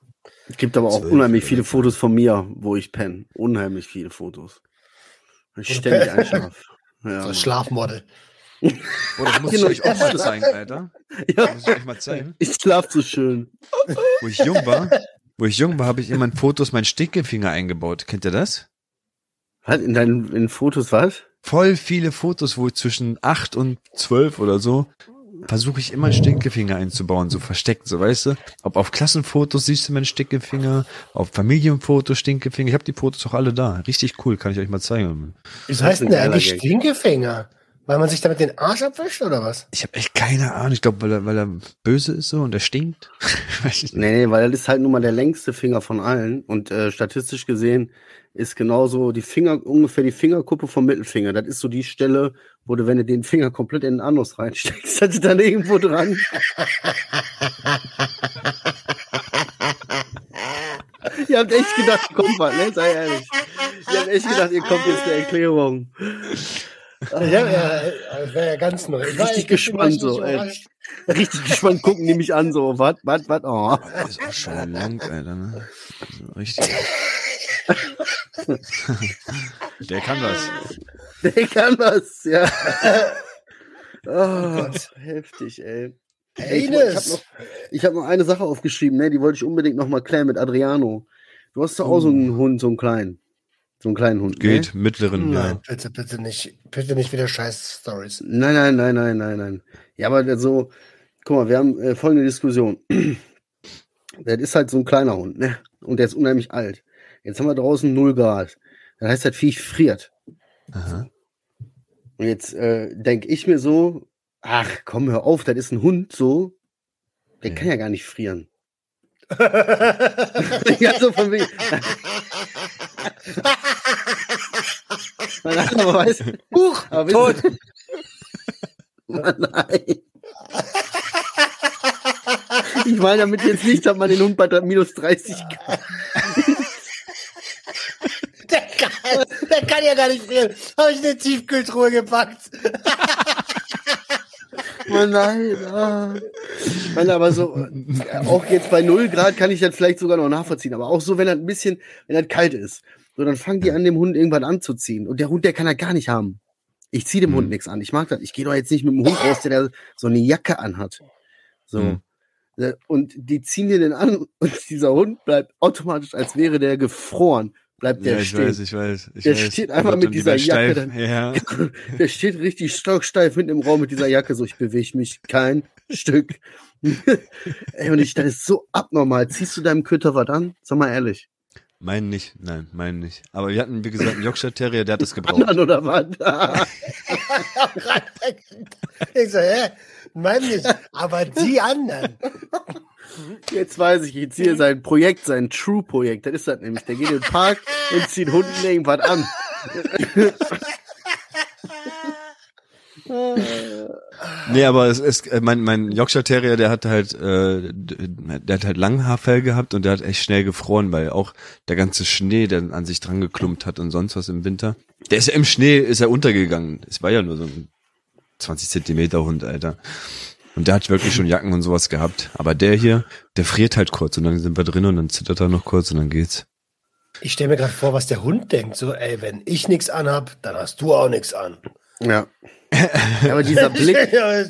es gibt aber auch Zwölf, unheimlich oder? viele Fotos von mir, wo ich penne. Unheimlich viele Fotos. Ich ständig einschlafe. Ja, So Mann. Schlafmodel. Oh, das muss ich Genau. euch auch mal zeigen, Alter. ja, Das muss ich euch mal zeigen. ich schlaf so schön. Wo ich jung war, wo ich jung war, habe ich immer in Fotos meinen Stinkefinger eingebaut. Kennt ihr das? Was? In deinen in Fotos was? Voll viele Fotos, wo ich zwischen acht und zwölf oder so versuche ich immer einen Stinkefinger einzubauen, so versteckt, so weißt du. Ob auf Klassenfotos siehst du meinen Stinkefinger, auf Familienfotos Stinkefinger. Ich habe die Fotos auch alle da. Richtig cool, kann ich euch mal zeigen. Wieso Das heißt denn eigentlich Gag. Stinkefinger? Weil man sich damit den Arsch abwischt oder was? Ich habe echt keine Ahnung. Ich glaube, weil er, weil er böse ist so und er stinkt. Weiß ich nicht. Nee, nee, weil das ist halt nun mal der längste Finger von allen. Und äh, statistisch gesehen ist genauso die Finger, ungefähr die Fingerkuppe vom Mittelfinger. Das ist so die Stelle, wo du, wenn du den Finger komplett in den Anus reinsteckst, das ist dann irgendwo dran. Ihr habt echt gedacht, kommt was, ne? Sei ehrlich. Ihr habt echt gedacht, ihr kommt jetzt eine Erklärung. Ja, ja, das wäre ja ganz neu. Ich war Richtig gespannt so, ey. Richtig gespannt gucken die mich an, so, was, was, was, oh. Das ist auch schon lang, Alter. Ne? Also richtig. Der kann das. Der kann das, ja. Oh, heftig, ey. Ey, ich, ich habe noch, ich hab noch eine Sache aufgeschrieben, ne? Die wollte ich unbedingt noch mal klären mit Adriano. Du hast doch auch so einen Hund, so einen kleinen. So einen kleinen Hund. Geht, Ne? mittleren, ja. Nein, bitte, bitte nicht. Bitte nicht wieder scheiß Stories. Nein, nein, nein, nein, nein, nein. Ja, aber der so, guck mal, wir haben äh, folgende Diskussion. der ist halt so ein kleiner Hund, ne? Und der ist unheimlich alt. Jetzt haben wir draußen 0 Grad. Das heißt, das Viech friert. Aha. Und jetzt äh, denke ich mir so, ach komm, hör auf, das ist ein Hund so. Der Ja. kann ja gar nicht frieren. ja, so von wegen. Nein, aber weißt, Huch, aber tot. Mann, nein. Ich meine damit jetzt nicht, dass man den Hund bei minus 30 Grad. Der kann, ja gar nicht frieren. Habe ich in eine Tiefkühltruhe gepackt. Mann, nein. Ah. Mann, aber so, äh, auch jetzt bei 0 Grad kann ich das vielleicht sogar noch nachvollziehen. Aber auch so, wenn das ein bisschen, wenn das kalt ist. So, dann fangen die an, dem Hund irgendwann anzuziehen. Und der Hund, der kann das gar nicht haben. Ich ziehe dem Mhm. Hund nichts an. Ich mag das. Ich gehe doch jetzt nicht mit dem Hund raus, der da so eine Jacke anhat. So. Mhm. Äh, Und die ziehen dir den an und dieser Hund bleibt automatisch, als wäre der gefroren, bleibt der ja, ich stehen. weiß, ich weiß. Ich Der weiß. steht einfach mit dieser Jacke steif. dann- Ja. Der steht richtig stocksteif hinten im Raum mit dieser Jacke, so ich bewege mich kein Stück. Ey, und ich, das ist so abnormal. Ziehst du deinem Köter was an? Sag mal ehrlich. Meinen nicht, nein, meinen nicht. Aber wir hatten, wie gesagt, einen Yorkshire Terrier, der hat das gebraucht. Anderen oder was? ich so, hä? Meine nicht, aber die anderen. Jetzt weiß ich, jetzt hier sein Projekt, sein True-Projekt. Das ist das nämlich. Der geht in den Park und zieht Hunden irgendwas an. Nee, aber es ist, äh, mein, mein Yorkshire Terrier, der hat halt, äh, der hat halt Langhaarfell gehabt und der hat echt schnell gefroren, weil auch der ganze Schnee, der an sich dran geklumpt hat und sonst was im Winter. Der ist ja im Schnee, ist er untergegangen. Es war ja nur so ein 20 Zentimeter Hund, Alter. Und der hat wirklich schon Jacken und sowas gehabt. Aber der hier, der friert halt kurz und dann sind wir drin und dann zittert er noch kurz und dann geht's. Ich stelle mir gerade vor, was der Hund denkt. So, ey, wenn ich nichts anhab, dann hast du auch nichts an. Ja. ja. Aber dieser Blick, Ja,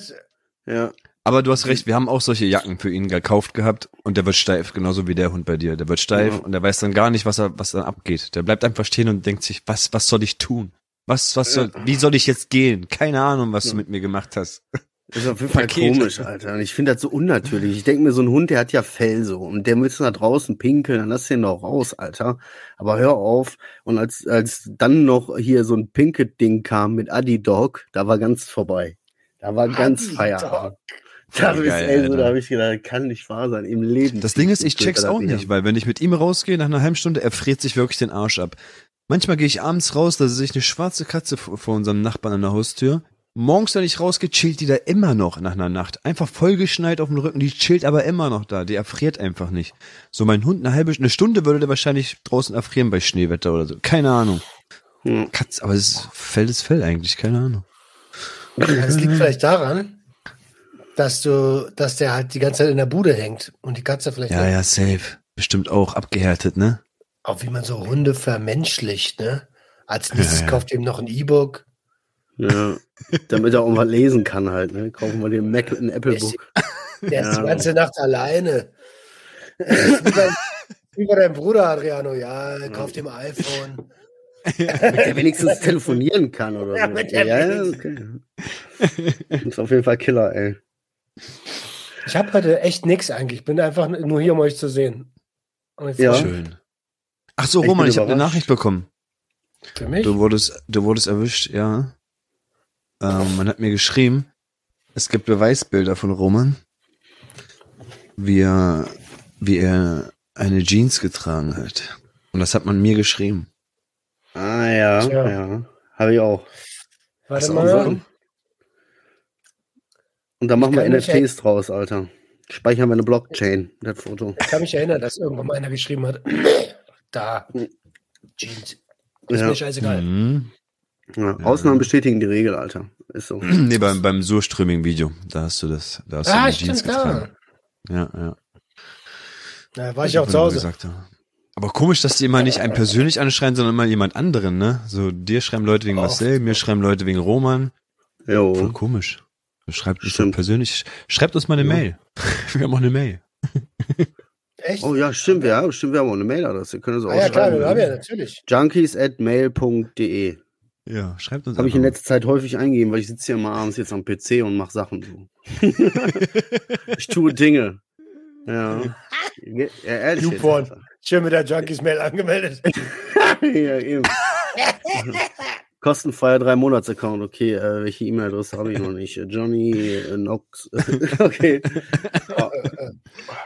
ja. Aber du hast recht, wir haben auch solche Jacken für ihn gekauft gehabt und der wird steif, genauso wie der Hund bei dir. Der wird steif Ja. und der weiß dann gar nicht, was er, was dann abgeht. Der bleibt einfach stehen und denkt sich, was, was soll ich tun? Was, was soll, wie soll ich jetzt gehen? Keine Ahnung, was du mit mir gemacht hast. Das ist auf jeden Fall Paket. komisch, Alter. Und ich finde das so unnatürlich. Ich denke mir, so ein Hund, der hat ja Fell so. Und der müsste da draußen pinkeln, dann lass den doch raus, Alter. Aber hör auf. Und als, als dann noch hier so ein Pinkett-Ding kam mit Adi-Dog, da war ganz vorbei. Da war ganz. Feierabend. Da, Geil, ist, ey, so, da habe ich gedacht, kann nicht wahr sein. Im Leben. Das Ding ist, ich check's auch nicht, weil wenn ich mit ihm rausgehe, nach einer halben Stunde, er friert sich wirklich den Arsch ab. Manchmal gehe ich abends raus, da sehe ich eine schwarze Katze vor unserem Nachbarn an der Haustür. Morgens, wenn ich rausgehe, chillt die da immer noch nach einer Nacht. Einfach vollgeschneit auf dem Rücken, die chillt aber immer noch da. Die erfriert einfach nicht. So mein Hund, eine halbe, eine Stunde würde der wahrscheinlich draußen erfrieren bei Schneewetter oder so. Keine Ahnung. Hm. Katz, aber es ist Fell ist Fell eigentlich, keine Ahnung. Das liegt vielleicht daran, dass du, dass der halt die ganze Zeit in der Bude hängt und die Katze vielleicht Ja, ja, safe. Bestimmt auch abgehärtet, ne? auch wie man so Hunde vermenschlicht, ne? Als nächstes Ja, ja. kauft ihm noch ein E-Book. Ja. Damit er auch mal lesen kann halt, ne? Kaufen wir dem Mac ein Apple Book. Der ist Ja. die ganze Nacht alleine. bei deinem Bruder Adriano, ja, er kauft ihm ein iPhone. Damit er wenigstens telefonieren kann oder Ja, so. mit der ja, okay. Ist auf jeden Fall Killer, ey. Ich habe heute echt nix eigentlich. Ich bin einfach nur hier, um euch zu sehen. Ich Ja. Schön. Ach so, Ich Roman, bin ich habe eine. Nachricht bekommen. Für mich? Du wurdest, du wurdest erwischt, ja. Ähm, man hat mir geschrieben, es gibt Beweisbilder von Roman, wie er, wie er eine Jeans getragen hat. Und das hat man mir geschrieben. Ah ja, Tja. ja. Habe ich auch. Warte mal. auch Sachen? Und dann machen wir NFTs draus, Alter. Speichern wir eine Blockchain, das Foto. Ich kann mich erinnern, dass irgendwann mal einer geschrieben hat, da, Jeans. Ist Ja. mir scheißegal. Mhm. Ja, Ausnahmen bestätigen die Regel, Alter. Ist so. Nee, beim, beim Surströming-Video, da hast du das, da hast du Ah, eine stimmt, Jeans getragen. klar. Ja, ja. Da war ich auch Wo zu du Hause. Gesagt, ja. Aber komisch, dass die immer nicht einen persönlich anschreien, sondern immer jemand anderen, ne? So, dir schreiben Leute wegen. Marcel, mir schreiben Leute wegen Roman. Voll Jo. komisch. Schreibt uns persönlich, schreibt uns mal eine Ja. Mail. Wir haben auch eine Mail. Echt? Oh ja, stimmt, ja, stimmt, wir haben auch eine Mailadresse. Können Sie auch ah, ja, klar, wir haben ja natürlich. Junkies at mail.de. Ja, schreibt uns Habe ich in letzter Zeit häufig eingegeben, weil ich sitze hier mal abends jetzt am PC und mache Sachen so. ich tue Dinge. Ja. ja ehrlich. YouPorn. Schön mit der Junkies-Mail angemeldet. ja, eben. Kostenfreier drei Monats Account. Okay, äh, welche E-Mail-Adresse habe ich noch nicht? Äh, Johnny äh, Knox. okay.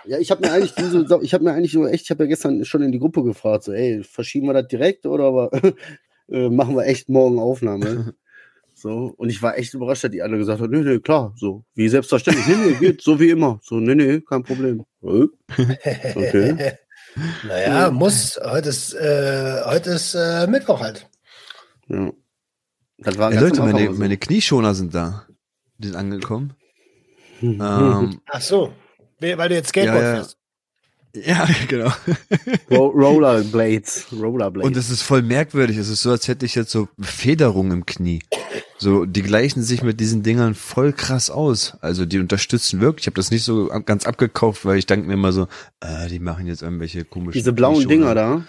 ja, ich habe mir eigentlich diese, ich habe mir eigentlich nur echt, ich habe ja gestern schon in die Gruppe gefragt, so, ey, verschieben wir das direkt oder aber, äh, machen wir echt morgen Aufnahme? So, und ich war echt überrascht, dass die alle gesagt haben, nee, nee, klar, so, wie selbstverständlich, nee, nee, geht, so wie immer, so, nee, nee, kein Problem. Äh, Okay. naja, muss. Heute ist, äh, heute ist äh, Mittwoch halt. Ja. Das war Ey, ganz Leute, meine, meine Knieschoner sind da. Die sind angekommen. Ähm, Ach so. Weil du jetzt Skateboard Ja, ja. fährst. Ja, genau. Ro Rollerblades. Rollerblades. Und es ist voll merkwürdig. Es ist so, als hätte ich jetzt so Federung im Knie. So, die gleichen sich mit diesen Dingern voll krass aus. Also die unterstützen wirklich. Ich habe das nicht so ganz abgekauft, weil ich denke mir immer so, äh, die machen jetzt irgendwelche komischen. diese blauen Knieschoner. Dinger da.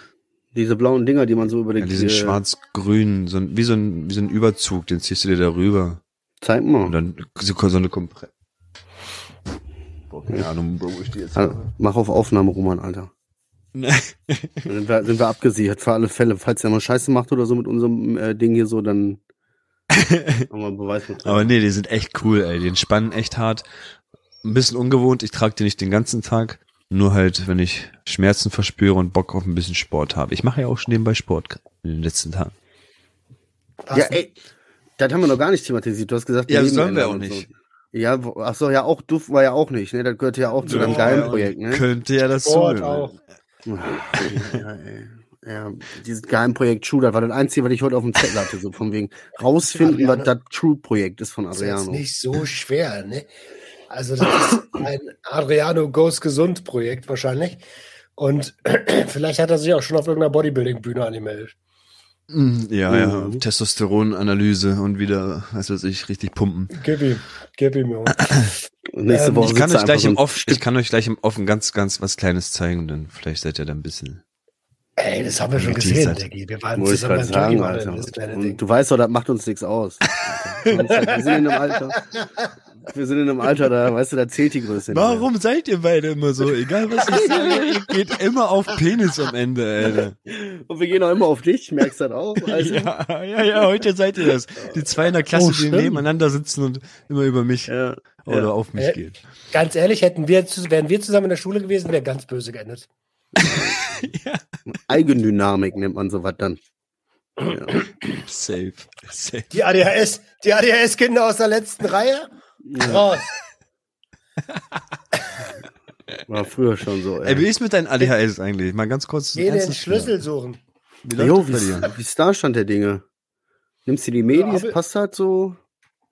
Diese blauen Dinger, die man so über Ja, den die sind schwarz-grün, so ein, wie so ein, wie so ein Überzug, den ziehst du dir darüber. Zeig Und mal. dann so, so eine Kompre. Boah, keine Ahnung, wo ich die jetzt Also, mach auf Aufnahme, Roman, Alter. Dann sind wir, sind wir abgesichert für alle Fälle. Falls er mal Scheiße macht oder so mit unserem äh, Ding hier so, dann. Aber nee, die sind echt cool, ey. Die entspannen echt hart. Ein bisschen ungewohnt. Ich trage die nicht den ganzen Tag. Nur halt, wenn ich Schmerzen verspüre und Bock auf ein bisschen Sport habe. Ich mache ja auch schon nebenbei Sport in den letzten Tagen. Ja, ey, das haben wir noch gar nicht thematisiert. Du hast gesagt, Ja, Leben sollen wir auch nicht. So. Ja, wo- ach so, ja, auch Duft war ja auch nicht, ne? Das gehört ja auch zu deinem Ja, geilen. Projekt, ne? Könnte ja dazu. Sport auch. Ja, ey. ja, dieses Geheimprojekt True, das war das Einzige, was ich heute auf dem Zettel hatte, so von wegen rausfinden, was das True-Projekt ist von Das ist Adriano. nicht so schwer, ne? Also das ist ein Adriano Goes Gesund Projekt wahrscheinlich. Und vielleicht hat er sich auch schon auf irgendeiner Bodybuilding-Bühne angemeldet. Mm, Ja, ja. Mhm. Testosteronanalyse und wieder, was weiß ich, richtig pumpen. Gib ihm, gib ihm. Junge. Nächste Ähm, Woche Ich kann euch gleich im Off, ich kann euch gleich im Offen ganz, ganz was Kleines zeigen, dann vielleicht seid ihr da ein bisschen. Ey, das haben wir schon gesehen, Diggi. Wir waren ich zusammen beim Und Ding. du weißt doch, das macht uns nichts aus. Alter. Wir sind in einem Alter. Wir sind in einem Alter, da, weißt du, da zählt die Größe. nicht mehr. Warum seid ihr beide immer so? Egal was ich sage, ihr geht immer auf Penis am Ende, Alter. Und wir gehen auch immer auf dich, merkst du das auch? Also, Ja, ja, ja, heute seid ihr das. Die zwei in der Klasse, Oh, die nebeneinander sitzen und immer über mich ja, oder ja. auf mich Äh, gehen. Ganz ehrlich, hätten wir, wären wir zusammen in der Schule gewesen, wäre ganz böse geendet. Eigendynamik nennt man sowas dann. Ja. Safe. Safe. Die ADHS, die ADHS-Kinder aus der letzten Reihe, raus. War früher schon so. Ey, wie Ey. ist mit deinen ADHS eigentlich? Mal ganz kurz. Geh den Schlüssel Thema. suchen. Wie Jo, läuft wie, dir? ist- wie ist da Stand der Dinge? Nimmst du die Medis? Ja, passt das so?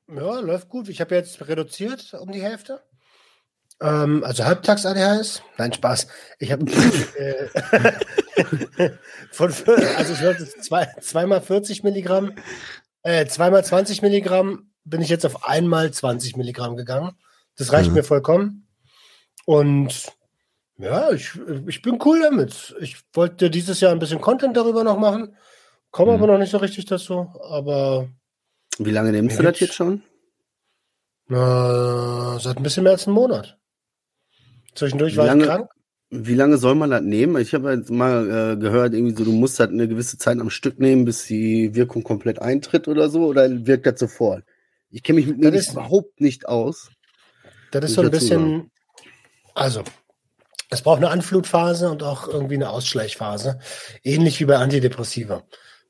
Ja, läuft gut. Ich habe jetzt reduziert um die Hälfte. Ähm, also halbtags ADHS. Nein, Spaß. Ich habe äh, von also ich wollte zwei, zweimal 40 Milligramm, äh, zweimal 20 Milligramm bin ich jetzt auf einmal 20 Milligramm gegangen. Das reicht Mhm. mir vollkommen. Und ja, ich, ich bin cool damit. Ich wollte dieses Jahr ein bisschen Content darüber noch machen, komme Mhm. aber noch nicht so richtig dazu. Aber Wie lange nimmst du das jetzt schon? Na, seit ein bisschen mehr als einem Monat. Zwischendurch Wie war lange- ich krank. Wie lange soll man das nehmen? Ich habe jetzt mal äh, gehört, irgendwie so, du musst das eine gewisse Zeit am Stück nehmen, bis die Wirkung komplett eintritt oder so, oder wirkt das sofort? Ich kenne mich mit ist- überhaupt nicht aus. Das ist so ein bisschen, also, es braucht eine Anflutphase und auch irgendwie eine Ausschleichphase. Ähnlich wie bei Antidepressiva.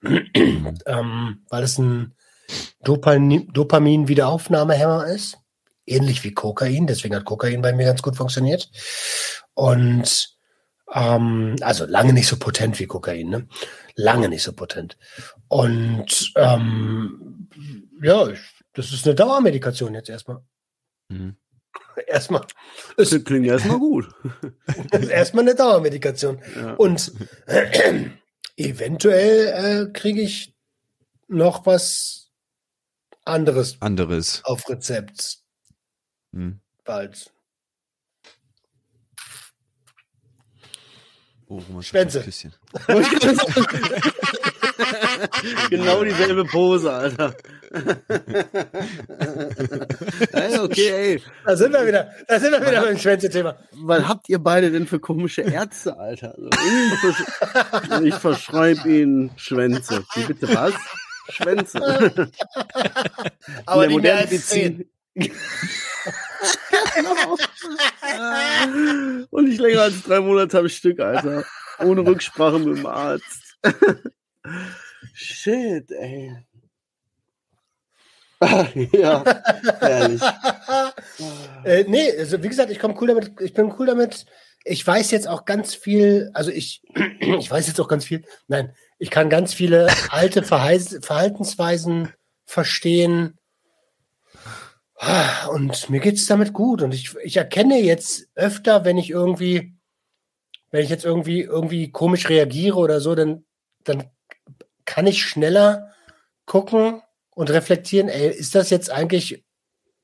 ähm, weil es ein Dopamin- Dopamin-Wiederaufnahmehemmer ist. Ähnlich wie Kokain. Deswegen hat Kokain bei mir ganz gut funktioniert. Und ähm, also lange nicht so potent wie Kokain, ne? Lange nicht so potent. Und ähm, ja, ich, das ist eine Dauermedikation jetzt erstmal. Mhm. Erstmal. Das Ist, klingt erstmal gut. ist erstmal eine Dauermedikation. Ja. Und äh, eventuell äh, kriege ich noch was anderes Anderes. auf Rezept Hm. bald. Oh, Roman Schwänze. genau dieselbe Pose, Alter. ey, okay, ey. Da sind wir wieder, da sind wir wieder beim Schwänze-Thema. Was habt ihr beide denn für komische Ärzte, Alter? Also, ich, ich verschreibe ihnen Schwänze. Wie bitte was? Schwänze. Aber In die der mehr als Und nicht länger als drei Monate am Stück, Alter. Ohne Rücksprache mit dem Arzt. Shit, ey. ja, herrlich. Äh, nee, also wie gesagt, ich komme cool damit, ich bin cool damit. Ich weiß jetzt auch ganz viel, also ich, ich weiß jetzt auch ganz viel, nein, ich kann ganz viele alte Verhaltensweisen verstehen. Und mir geht's damit gut. Und ich, ich erkenne jetzt öfter, wenn ich irgendwie, wenn ich jetzt irgendwie, irgendwie komisch reagiere oder so, dann, dann kann ich schneller gucken und reflektieren, ey, ist das jetzt eigentlich,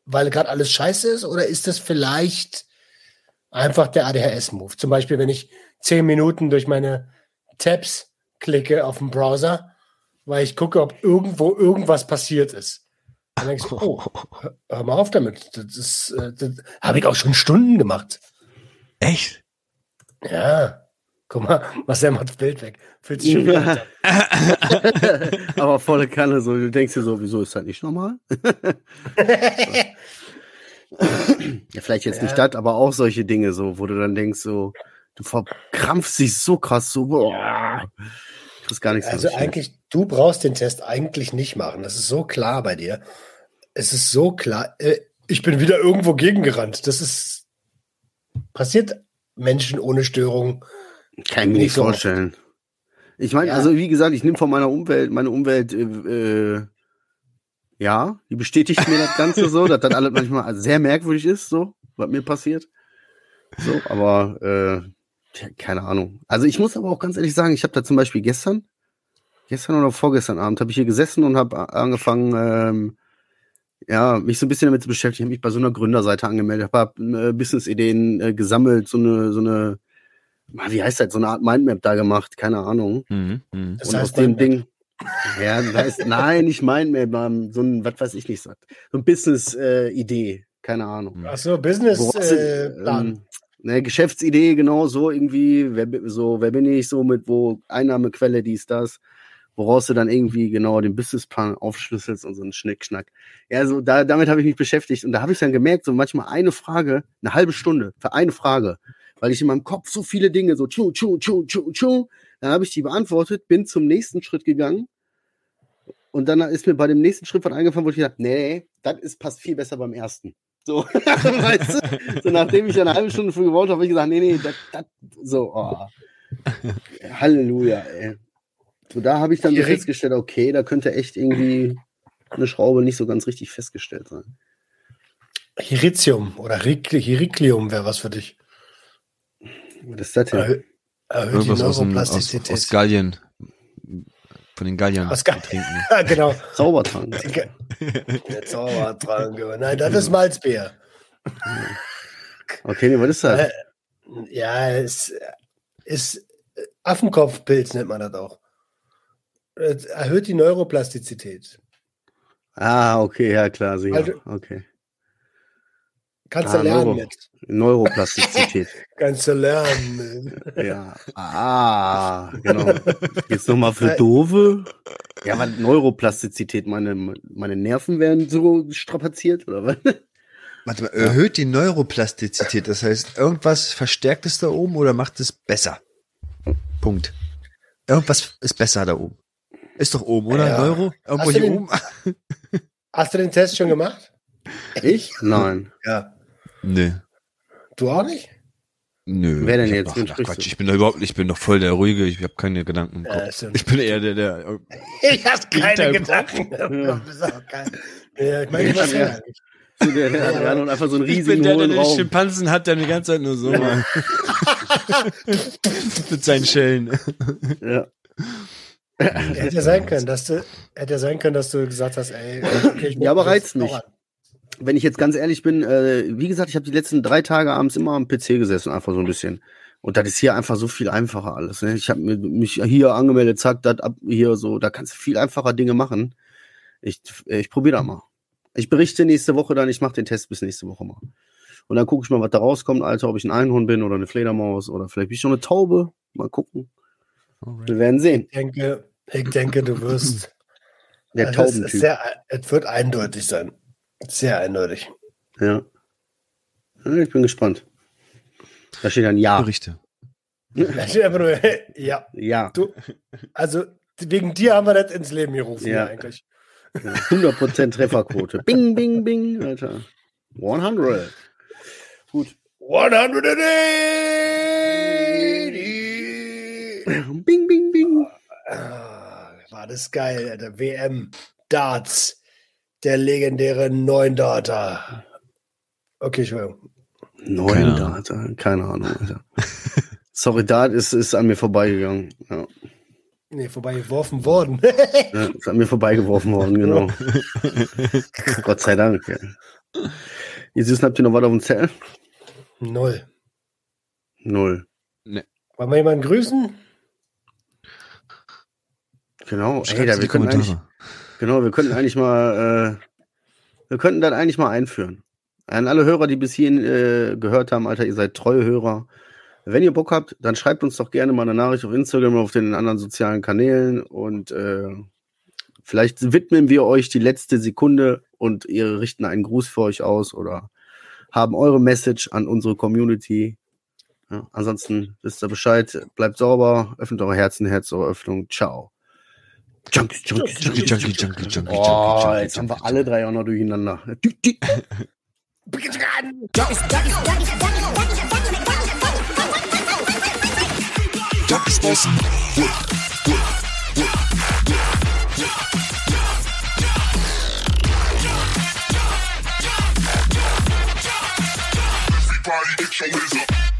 weil gerade alles scheiße ist, oder ist das vielleicht einfach der ADHS-Move? Zum Beispiel, wenn ich zehn Minuten durch meine Tabs klicke auf dem Browser, weil ich gucke, ob irgendwo irgendwas passiert ist. Dann denkst du, oh, hör- mal auf damit. Das, ist, äh, das habe ich auch schon Stunden gemacht. Echt? Ja. Guck mal, Marcel macht das Bild weg. Fühlt sich schon wieder an. Aber volle Kanne, so, du denkst dir so, wieso ist das nicht normal? ja, vielleicht jetzt nicht Ja. das, aber auch solche Dinge, so, wo du dann denkst, so, du verkrampfst dich so krass, so, boah. Ich kriegst gar nichts Also mehr. eigentlich, du brauchst den Test eigentlich nicht machen. Das ist so klar bei dir. Es ist so klar. Äh, Ich bin wieder irgendwo gegengerannt. Das ist passiert Menschen ohne Störung. Kann ich mir nicht so oft. vorstellen. Ich meine, Ja. also wie gesagt, ich nehme von meiner Umwelt, meine Umwelt, äh, äh, ja, die bestätigt mir das Ganze so, dass das alles manchmal sehr merkwürdig ist, so, was mir passiert. So, aber äh, keine Ahnung. Also ich muss aber auch ganz ehrlich sagen, ich habe da zum Beispiel gestern, gestern oder vorgestern Abend, habe ich hier gesessen und habe angefangen, ähm, ja, mich so ein bisschen damit zu beschäftigen. Ich habe mich bei so einer Gründerseite angemeldet, habe äh, Business-Ideen äh, gesammelt, so eine, so eine, ah, wie heißt das, so eine Art Mindmap da gemacht, keine Ahnung. Mhm. Mhm. Das und heißt aus dem Mindmap. Ding, ja, das heißt, nein, nicht Mindmap, ähm, so ein, was weiß ich nicht, so ein Business-Idee, keine Ahnung. Ach so, Business Ne, Geschäftsidee, genau, so irgendwie, wer, so, wer bin ich, so mit wo Einnahmequelle, dies, das, woraus du dann irgendwie genau den Businessplan aufschlüsselst und so ein Schnickschnack. Ja, so, da, damit habe ich mich beschäftigt und da habe ich dann gemerkt, so manchmal eine Frage, eine halbe Stunde für eine Frage, weil ich in meinem Kopf so viele Dinge so tschu, tschu, tschu, tschu, tschu, dann habe ich die beantwortet, bin zum nächsten Schritt gegangen und dann ist mir bei dem nächsten Schritt was eingefallen, wo ich gedacht, nee, das ist, passt viel besser beim ersten. So, weißt du? So, nachdem ich eine halbe Stunde für gebaut habe, habe ich gesagt, nee, nee, das, das, so, oh. Halleluja, ey. So, da habe ich dann so festgestellt, okay, da könnte echt irgendwie eine Schraube nicht so ganz richtig festgestellt sein. Hiritium oder Hierikli- Hiriklium wäre was für dich. Was ist das denn? Erhö erhöht die Irgendwas aus, Neuroplastizität. aus Gallien. Von den Galliern Aus Ga- trinken. Genau. Zaubertrank. Der Zaubertrank. Nein, das ist Malzbier. Okay, nee, was ist das? Äh, Ja, es ist Affenkopfpilz nennt man das auch. Es erhöht die Neuroplastizität. Ah, okay, ja klar, sicher. Also- Okay. Kannst Ah, du lernen Neuro- mit. Neuroplastizität. Kannst du lernen. ja. Ah, genau. Jetzt nochmal für Dove. Ja, weil Neuroplastizität, meine, meine Nerven werden so strapaziert, oder was? Warte mal, erhöht die Neuroplastizität, das heißt, irgendwas verstärkt es da oben oder macht es besser? Punkt. Irgendwas ist besser da oben. Ist doch oben, oder? Ja. Neuro? Irgendwo Hast hier den- oben? Hast du den Test schon gemacht? Ich? Nein. Ja. Nö. Du auch nicht? Nö. Wer denn Ich jetzt? Wen ach, Quatsch, ich bin da überhaupt nicht, ich bin doch voll der Ruhige, ich habe keine Gedanken im Kopf. Ja, stimmt. ich bin eher der, der. Ich hab keine. Gedanken. Ja. Ja, ich meine, was Ja. So der, der Adrian und einfach so einen Ich riesigen bin der, der den Raum. Schimpansen hat, der die ganze Zeit nur so macht. Mit seinen Schellen. Ja. Hätte ja sein können, dass du, hätte ja sein können, dass du gesagt hast, ey, okay, ich Ja, aber reizt mich. an. Wenn ich jetzt ganz ehrlich bin, äh, wie gesagt, ich habe die letzten drei Tage abends immer am PC gesessen, einfach so ein bisschen. Und das ist hier einfach so viel einfacher alles. Ne? Ich habe mich hier angemeldet, zack, das ab hier so, da kannst du viel einfacher Dinge machen. Ich, ich probiere da mal. Ich berichte nächste Woche dann, ich mache den Test bis nächste Woche mal. Und dann gucke ich mal, was da rauskommt, Alter, ob ich ein Einhorn bin oder eine Fledermaus oder vielleicht bin ich schon eine Taube. Mal gucken. Wir werden sehen. Ich denke, ich denke, du wirst. Der Also es, ist Taubentyp. sehr, es wird eindeutig sein. Sehr eindeutig. Ja. Ich bin gespannt. Da steht ein Ja. Berichte. Da steht einfach nur, ja, Ja. du, also wegen dir haben wir das ins Leben gerufen, Ja. ja. eigentlich. 100% Trefferquote. Bing, bing, bing, Alter. 100. Gut. 180! Bing, bing, bing. Ah, war das geil, Alter. WM, Darts, der legendäre Neun Data. Okay, Entschuldigung. Neun Keine Data, keine Ahnung, Alter. Sorry, Dart ist, ist an mir vorbeigegangen. Ja. Nee, vorbeigeworfen worden. Ja, ist an mir vorbeigeworfen worden, genau. Gott sei Dank. Ja. Ihr Süßen, habt ihr noch was auf dem Zettel? Null. Null. Wollen wir jemanden grüßen? Genau. Ey, Schreibt da, in wir die könnten eigentlich, Kommentare. Genau, wir könnten eigentlich mal, äh, wir könnten das eigentlich mal einführen. An alle Hörer, die bis hierhin äh, gehört haben, Alter, ihr seid treue Hörer. Wenn ihr Bock habt, dann schreibt uns doch gerne mal eine Nachricht auf Instagram, auf den anderen sozialen Kanälen und äh, vielleicht widmen wir euch die letzte Sekunde und ihr richten einen Gruß für euch aus oder haben eure Message an unsere Community. Ja, ansonsten wisst ihr Bescheid, bleibt sauber, öffnet eure Herzen, Herz eure Öffnung. Ciao. Junkies, Junkies, Junkie, Junkie, Junkie, Junkie, Oh, Junkie, jetzt haben wir Junkie, alle drei auch noch durcheinander. Junkies bossen. Everybody get your hands up.